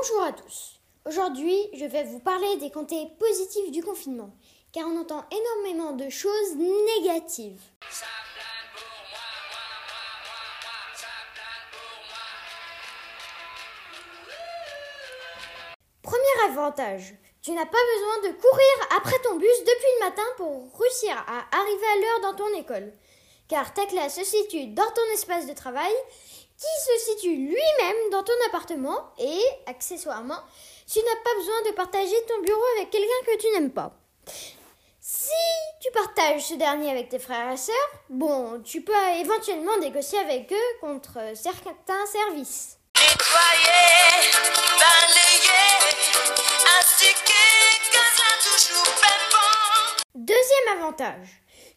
Bonjour à tous. Aujourd'hui, je vais vous parler des côtés positifs du confinement, car on entend énormément de choses négatives. Premier avantage, tu n'as pas besoin de courir après ton bus depuis le matin pour réussir à arriver à l'heure dans ton école, car ta classe se situe dans ton espace de travail qui se situe lui-même dans ton appartement et, accessoirement, tu n'as pas besoin de partager ton bureau avec quelqu'un que tu n'aimes pas. Si tu partages ce dernier avec tes frères et sœurs, bon, tu peux éventuellement négocier avec eux contre certains services. Deuxième avantage,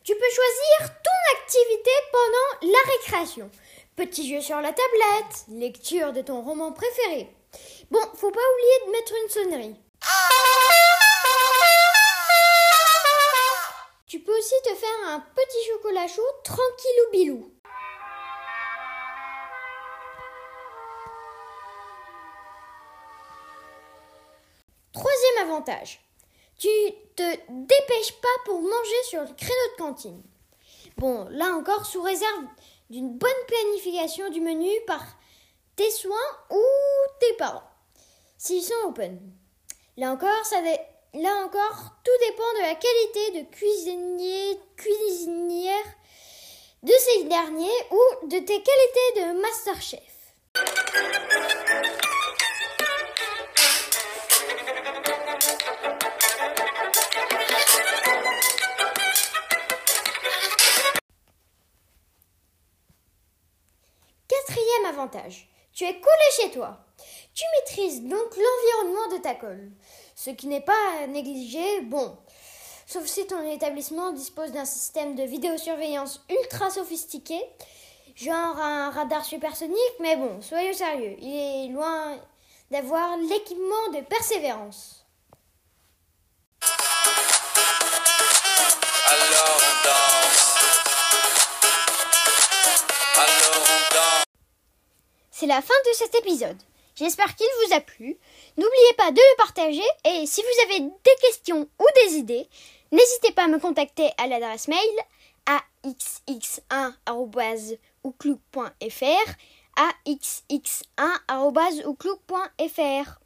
tu peux choisir ton activité pendant la récréation. Petit jeu sur la tablette, lecture de ton roman préféré. Bon, faut pas oublier de mettre une sonnerie. Tu peux aussi te faire un petit chocolat chaud tranquillou bilou. Troisième avantage, tu te dépêches pas pour manger sur le créneau de cantine. Bon, là encore, sous réserve d'une bonne planification du menu par tes soins ou tes parents, s'ils sont open. Là encore, là encore, tout dépend de la qualité de cuisinier, cuisinière de ces derniers ou de tes qualités de master Quatrième avantage, tu es collé chez toi. Tu maîtrises donc l'environnement de ta colle, ce qui n'est pas négligé, bon, sauf si ton établissement dispose d'un système de vidéosurveillance ultra sophistiqué, genre un radar supersonique, mais bon, soyez sérieux, il est loin d'avoir l'équipement de persévérance. Alors C'est la fin de cet épisode. J'espère qu'il vous a plu. N'oubliez pas de le partager et si vous avez des questions ou des idées, n'hésitez pas à me contacter à l'adresse mail axx1.outlook.fr axx1.outlook.fr